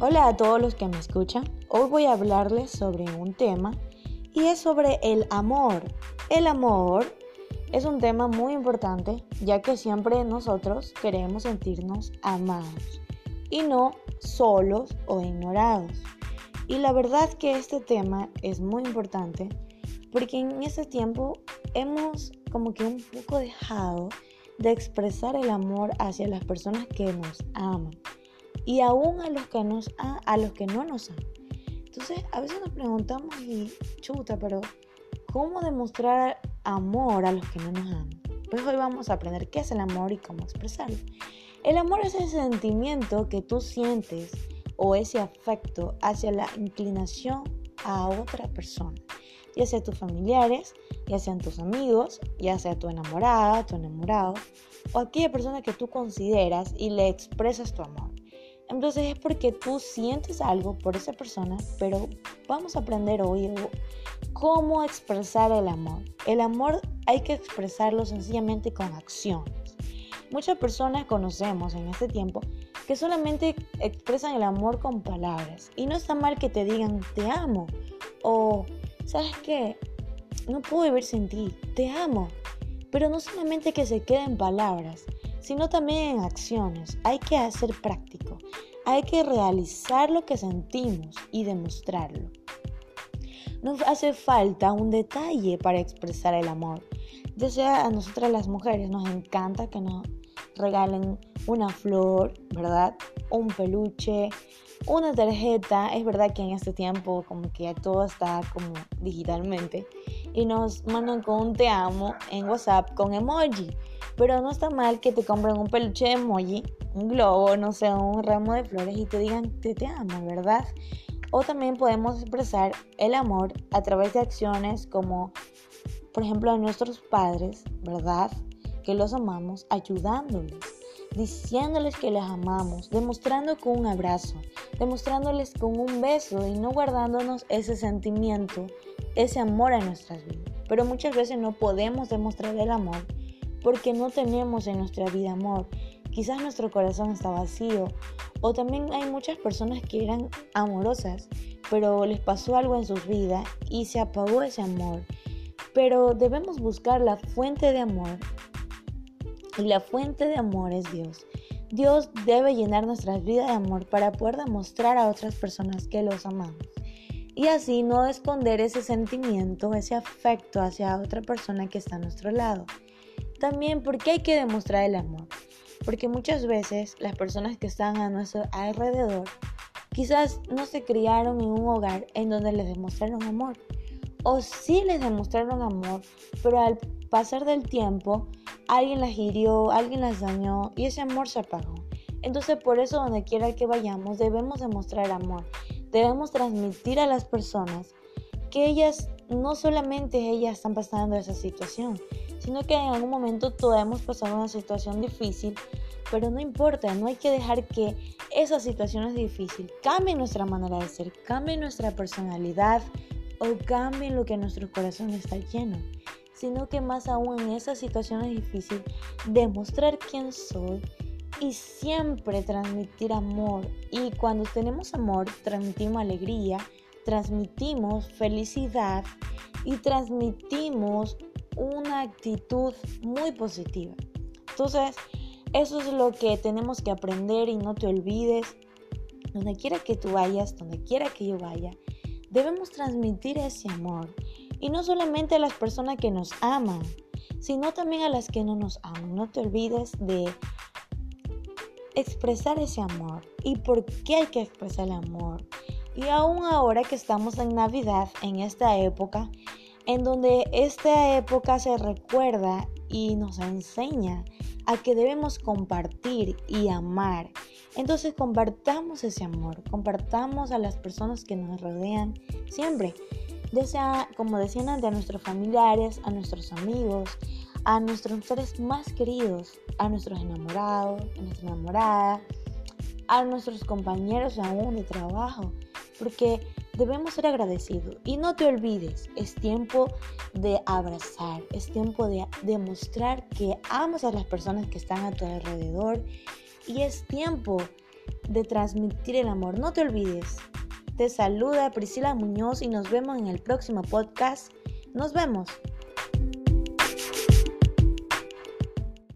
Hola a todos los que me escuchan. Hoy voy a hablarles sobre un tema y es sobre el amor. El amor es un tema muy importante ya que siempre nosotros queremos sentirnos amados y no solos o ignorados. Y la verdad que este tema es muy importante porque en ese tiempo hemos como que un poco dejado de expresar el amor hacia las personas que nos aman y aún a los que, nos, a, los que no nos aman. Entonces, a veces nos preguntamos, y chuta, pero ¿cómo demostrar amor a los que no nos aman? Pues hoy vamos a aprender qué es el amor y cómo expresarlo. El amor es ese sentimiento que tú sientes o ese afecto hacia la inclinación a otra persona, ya sea tus familiares, ya sean tus amigos, ya sea tu enamorada, tu enamorado, o aquella persona que tú consideras y le expresas tu amor. Entonces es porque tú sientes algo por esa persona, pero vamos a aprender hoy cómo expresar el amor. El amor hay que expresarlo sencillamente con acciones. Muchas personas conocemos en este tiempo que solamente expresan el amor con palabras. Y no está mal que te digan te amo o, ¿sabes qué? No puedo vivir sin ti, te amo. Pero no solamente que se queden palabras, sino también en acciones. Hay que hacer práctico. Hay que realizar lo que sentimos y demostrarlo. Nos hace falta un detalle para expresar el amor. Ya sea a nosotras las mujeres nos encanta que nos regalen una flor, ¿verdad? Un peluche, una tarjeta. Es verdad que en este tiempo como que todo está como digitalmente y nos mandan con un te amo en WhatsApp con emoji. Pero no está mal que te compren un peluche de emoji, un globo, no sé, un ramo de flores y te digan te, te amo, ¿verdad? O también podemos expresar el amor a través de acciones como, por ejemplo, a nuestros padres, ¿verdad? Que los amamos, ayudándoles, diciéndoles que les amamos, demostrando con un abrazo, demostrándoles con un beso y no guardándonos ese sentimiento ese amor a nuestras vidas. Pero muchas veces no podemos demostrar el amor porque no tenemos en nuestra vida amor. Quizás nuestro corazón está vacío. O también hay muchas personas que eran amorosas, pero les pasó algo en sus vidas y se apagó ese amor. Pero debemos buscar la fuente de amor. Y la fuente de amor es Dios. Dios debe llenar nuestras vidas de amor para poder demostrar a otras personas que los amamos y así no esconder ese sentimiento, ese afecto hacia otra persona que está a nuestro lado. También porque hay que demostrar el amor, porque muchas veces las personas que están a nuestro alrededor quizás no se criaron en un hogar en donde les demostraron amor, o sí les demostraron amor, pero al pasar del tiempo alguien las hirió, alguien las dañó y ese amor se apagó. Entonces por eso donde quiera que vayamos debemos demostrar amor debemos transmitir a las personas que ellas, no solamente ellas están pasando esa situación, sino que en algún momento todos hemos pasado una situación difícil, pero no importa, no hay que dejar que esa situación es difícil. Cambie nuestra manera de ser, cambie nuestra personalidad o cambie lo que nuestro corazón está lleno, sino que más aún en esas situaciones difíciles, demostrar quién soy y siempre transmitir amor. Y cuando tenemos amor, transmitimos alegría, transmitimos felicidad y transmitimos una actitud muy positiva. Entonces, eso es lo que tenemos que aprender y no te olvides. Donde quiera que tú vayas, donde quiera que yo vaya, debemos transmitir ese amor. Y no solamente a las personas que nos aman, sino también a las que no nos aman. No te olvides de expresar ese amor y por qué hay que expresar el amor. Y aún ahora que estamos en Navidad, en esta época, en donde esta época se recuerda y nos enseña a que debemos compartir y amar. Entonces compartamos ese amor, compartamos a las personas que nos rodean siempre, ya sea como decían antes, a nuestros familiares, a nuestros amigos, a nuestros seres más queridos, a nuestros enamorados, a nuestra enamorada, a nuestros compañeros aún de trabajo, porque debemos ser agradecidos. Y no te olvides, es tiempo de abrazar, es tiempo de demostrar que amas a las personas que están a tu alrededor y es tiempo de transmitir el amor. No te olvides. Te saluda Priscila Muñoz y nos vemos en el próximo podcast. Nos vemos.